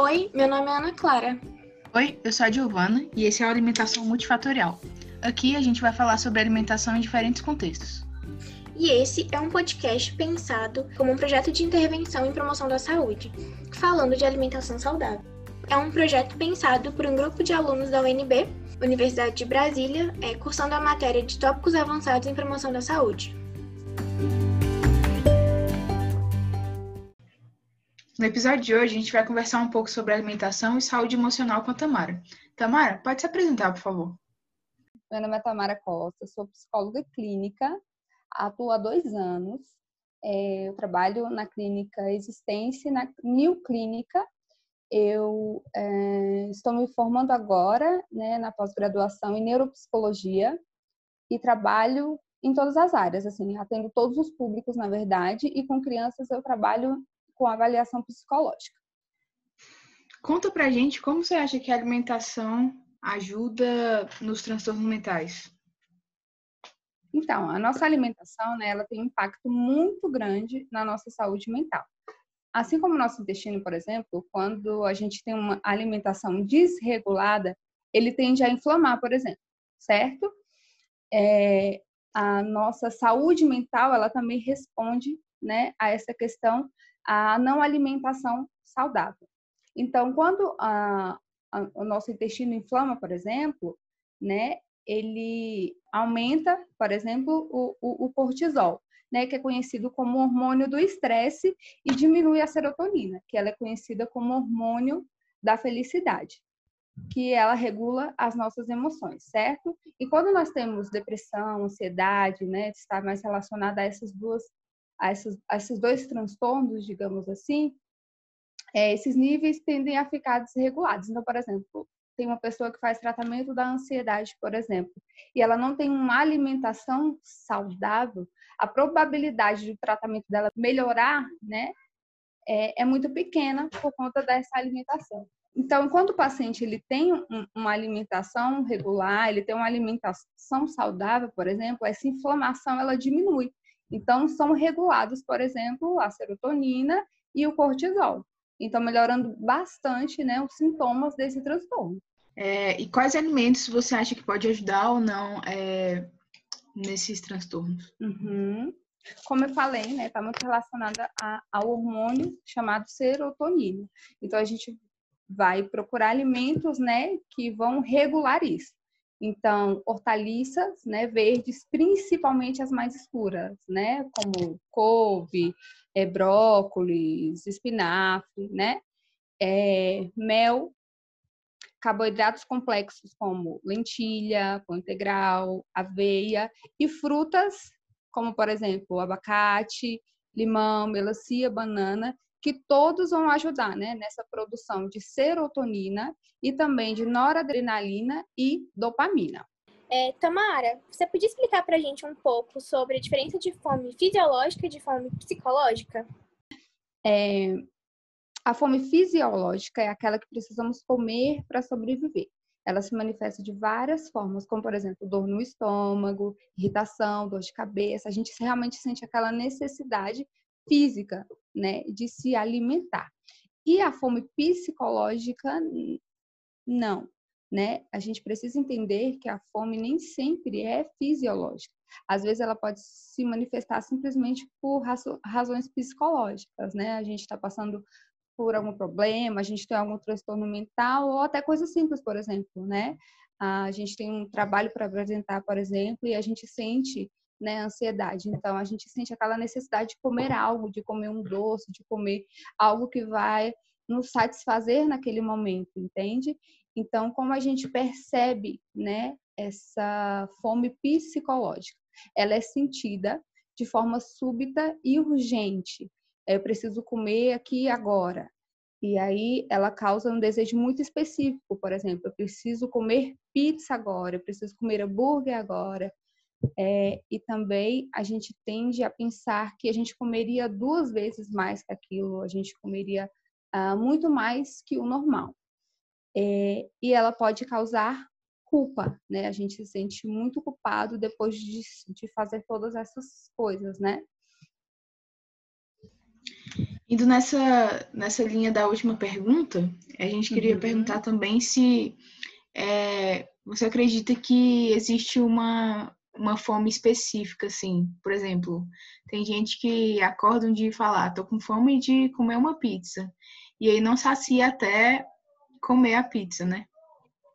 Oi, meu nome é Ana Clara. Oi, eu sou a Giovana e esse é o Alimentação Multifatorial. Aqui a gente vai falar sobre alimentação em diferentes contextos. E esse é um podcast pensado como um projeto de intervenção em promoção da saúde, falando de alimentação saudável. É um projeto pensado por um grupo de alunos da UNB, Universidade de Brasília, é, cursando a matéria de tópicos avançados em promoção da saúde. No episódio de hoje, a gente vai conversar um pouco sobre alimentação e saúde emocional com a Tamara. Tamara, pode se apresentar, por favor. Meu nome é Tamara Costa, sou psicóloga clínica atuo há dois anos. É, eu trabalho na clínica Existência, na New Clínica. Eu é, estou me formando agora né, na pós-graduação em neuropsicologia e trabalho em todas as áreas, assim, atendo todos os públicos, na verdade, e com crianças eu trabalho com avaliação psicológica. Conta pra gente como você acha que a alimentação ajuda nos transtornos mentais. Então, a nossa alimentação, né, ela tem um impacto muito grande na nossa saúde mental. Assim como o nosso intestino, por exemplo, quando a gente tem uma alimentação desregulada, ele tende a inflamar, por exemplo, certo? É, a nossa saúde mental, ela também responde, né, a essa questão, a não alimentação saudável. Então, quando a, a, o nosso intestino inflama, por exemplo, né, ele aumenta, por exemplo, o, o, o cortisol, né, que é conhecido como hormônio do estresse, e diminui a serotonina, que ela é conhecida como hormônio da felicidade, que ela regula as nossas emoções, certo? E quando nós temos depressão, ansiedade, né, está mais relacionada a essas duas, a esses, a esses dois transtornos, digamos assim, é, esses níveis tendem a ficar desregulados. Então, por exemplo, tem uma pessoa que faz tratamento da ansiedade, por exemplo, e ela não tem uma alimentação saudável, a probabilidade do tratamento dela melhorar, né, é, é muito pequena por conta dessa alimentação. Então, enquanto o paciente ele tem um, uma alimentação regular, ele tem uma alimentação saudável, por exemplo, essa inflamação ela diminui. Então, são regulados, por exemplo, a serotonina e o cortisol. Então, melhorando bastante né, os sintomas desse transtorno. É, e quais alimentos você acha que pode ajudar ou não é, nesses transtornos? Uhum. Como eu falei, né, está muito relacionada ao hormônio chamado serotonina. Então a gente vai procurar alimentos, né, que vão regular isso. Então, hortaliças, né, verdes, principalmente as mais escuras, né, como couve, é, brócolis, espinafre, né, é, mel, carboidratos complexos como lentilha, pão integral, aveia e frutas como, por exemplo, abacate, limão, melancia, banana, que todos vão ajudar né, nessa produção de serotonina e também de noradrenalina e dopamina. É, Tamara, você podia explicar para a gente um pouco sobre a diferença de fome fisiológica e de fome psicológica? É, a fome fisiológica é aquela que precisamos comer para sobreviver. Ela se manifesta de várias formas, como, por exemplo, dor no estômago, irritação, dor de cabeça. A gente realmente sente aquela necessidade física, né, de se alimentar. E a fome psicológica, não, né? A gente precisa entender que a fome nem sempre é fisiológica. Às vezes ela pode se manifestar simplesmente por razões psicológicas, né? A gente está passando por algum problema, a gente tem algum transtorno mental ou até coisas simples, por exemplo, né? A gente tem um trabalho para apresentar, por exemplo, e a gente sente né, ansiedade. Então, a gente sente aquela necessidade de comer algo, de comer um doce, de comer algo que vai nos satisfazer naquele momento, entende? Então, como a gente percebe, né, essa fome psicológica? Ela é sentida de forma súbita e urgente eu preciso comer aqui agora. E aí ela causa um desejo muito específico, por exemplo, eu preciso comer pizza agora, eu preciso comer hambúrguer agora. É, e também a gente tende a pensar que a gente comeria duas vezes mais que aquilo, a gente comeria uh, muito mais que o normal. É, e ela pode causar culpa, né? A gente se sente muito culpado depois de, de fazer todas essas coisas, né? Indo nessa, nessa linha da última pergunta, a gente queria uhum. perguntar também se é, você acredita que existe uma, uma fome específica, assim? Por exemplo, tem gente que acorda um dia e fala, ah, tô com fome de comer uma pizza. E aí não sacia até comer a pizza, né?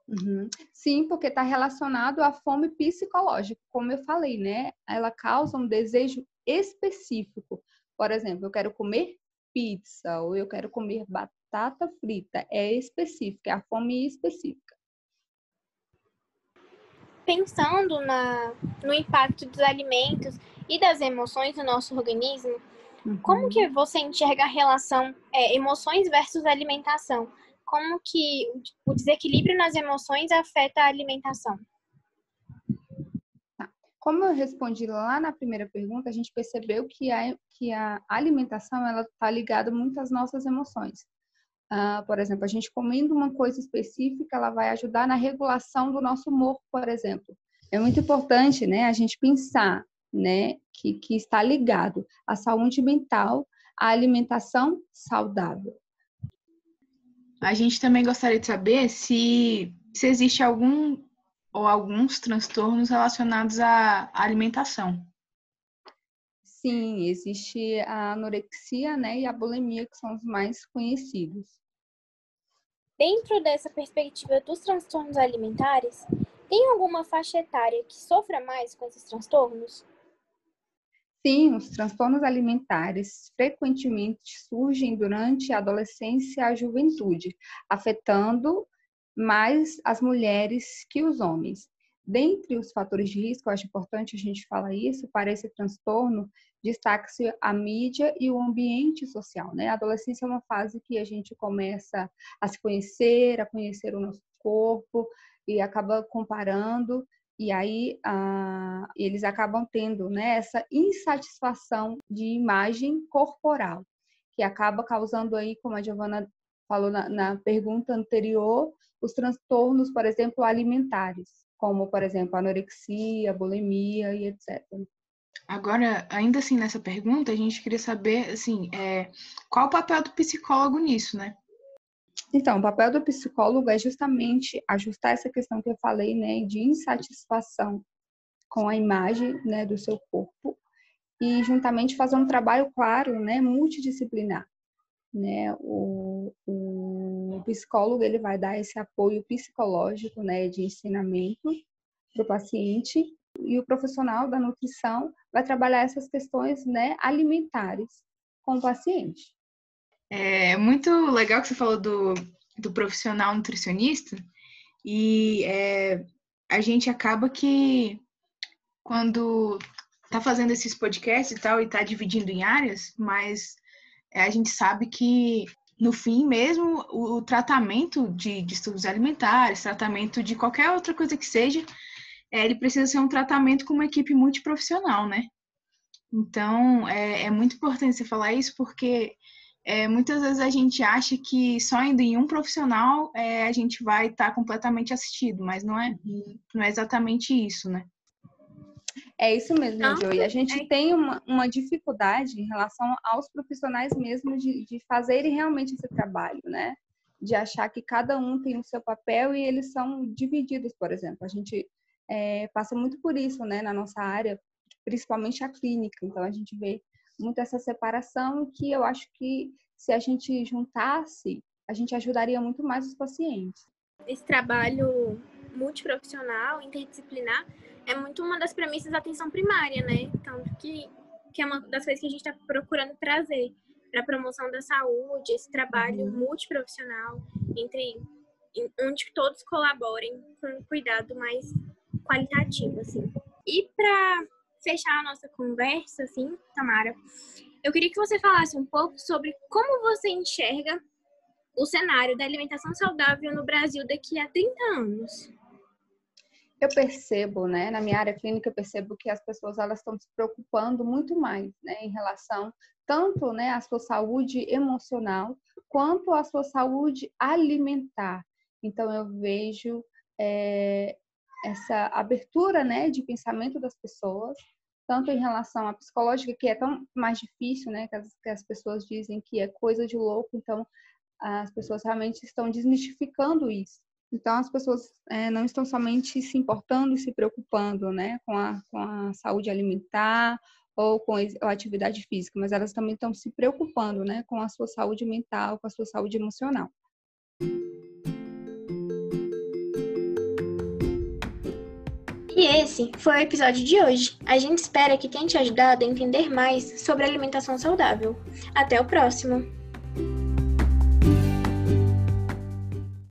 Uhum. Sim, porque está relacionado à fome psicológica, como eu falei, né? Ela causa um desejo específico. Por exemplo, eu quero comer pizza ou eu quero comer batata frita. É específica, é a fome específica. Pensando na, no impacto dos alimentos e das emoções no nosso organismo, uhum. como que você enxerga a relação é, emoções versus alimentação? como que o desequilíbrio nas emoções afeta a alimentação? Tá. Como eu respondi lá na primeira pergunta, a gente percebeu que a, que a alimentação ela está ligada muito às nossas emoções. Uh, por exemplo, a gente comendo uma coisa específica, ela vai ajudar na regulação do nosso humor, por exemplo. É muito importante, né, a gente pensar, né, que, que está ligado à saúde mental, à alimentação saudável. A gente também gostaria de saber se, se existe algum ou alguns transtornos relacionados à alimentação. Sim, existe a anorexia né, e a bulimia, que são os mais conhecidos. Dentro dessa perspectiva dos transtornos alimentares, tem alguma faixa etária que sofra mais com esses transtornos? Sim, os transtornos alimentares frequentemente surgem durante a adolescência e a juventude, afetando mais as mulheres que os homens. Dentre os fatores de risco, eu acho importante a gente falar isso, para esse transtorno, destaca-se a mídia e o ambiente social. Né? A adolescência é uma fase que a gente começa a se conhecer, a conhecer o nosso corpo e acaba comparando e aí ah, eles acabam tendo né, essa insatisfação de imagem corporal, que acaba causando aí, como a Giovana falou na, na pergunta anterior, os transtornos, por exemplo, alimentares, como, por exemplo, anorexia, bulimia e etc. Agora, ainda assim, nessa pergunta, a gente queria saber, assim, é, qual o papel do psicólogo nisso, né? Então, o papel do psicólogo é justamente ajustar essa questão que eu falei, né, de insatisfação com a imagem, né, do seu corpo e juntamente fazer um trabalho claro, né, multidisciplinar, né, o, o psicólogo ele vai dar esse apoio psicológico, né, de ensinamento para o paciente e o profissional da nutrição vai trabalhar essas questões, né, alimentares com o paciente. É muito legal que você falou do, do profissional nutricionista e é, a gente acaba que quando tá fazendo esses podcasts e tal e tá dividindo em áreas, mas a gente sabe que no fim mesmo o, o tratamento de distúrbios alimentares, tratamento de qualquer outra coisa que seja, é, ele precisa ser um tratamento com uma equipe multiprofissional, né? Então é, é muito importante você falar isso porque é, muitas vezes a gente acha que só indo em um profissional é, a gente vai estar tá completamente assistido, mas não é, uhum. não é exatamente isso, né? É isso mesmo, não, Joey. A gente é... tem uma, uma dificuldade em relação aos profissionais mesmo de, de fazerem realmente esse trabalho, né? De achar que cada um tem o seu papel e eles são divididos, por exemplo. A gente é, passa muito por isso, né, na nossa área, principalmente a clínica. Então, a gente vê muito essa separação que eu acho que se a gente juntasse, a gente ajudaria muito mais os pacientes. Esse trabalho multiprofissional, interdisciplinar, é muito uma das premissas da atenção primária, né? Então, que, que é uma das coisas que a gente está procurando trazer para a promoção da saúde, esse trabalho uhum. multiprofissional, entre onde todos colaborem com um cuidado mais qualitativo, assim. E para fechar a nossa conversa, assim, Tamara, eu queria que você falasse um pouco sobre como você enxerga o cenário da alimentação saudável no Brasil daqui a 30 anos. Eu percebo, né, na minha área clínica, eu percebo que as pessoas elas estão se preocupando muito mais, né, em relação tanto, né, à sua saúde emocional quanto à sua saúde alimentar. Então eu vejo é, essa abertura, né, de pensamento das pessoas tanto em relação à psicológica, que é tão mais difícil, né, que as, que as pessoas dizem que é coisa de louco, então as pessoas realmente estão desmistificando isso. Então, as pessoas é, não estão somente se importando e se preocupando né, com, a, com a saúde alimentar ou com a atividade física, mas elas também estão se preocupando né, com a sua saúde mental, com a sua saúde emocional. E esse foi o episódio de hoje. A gente espera que tenha te ajudado a entender mais sobre alimentação saudável. Até o próximo!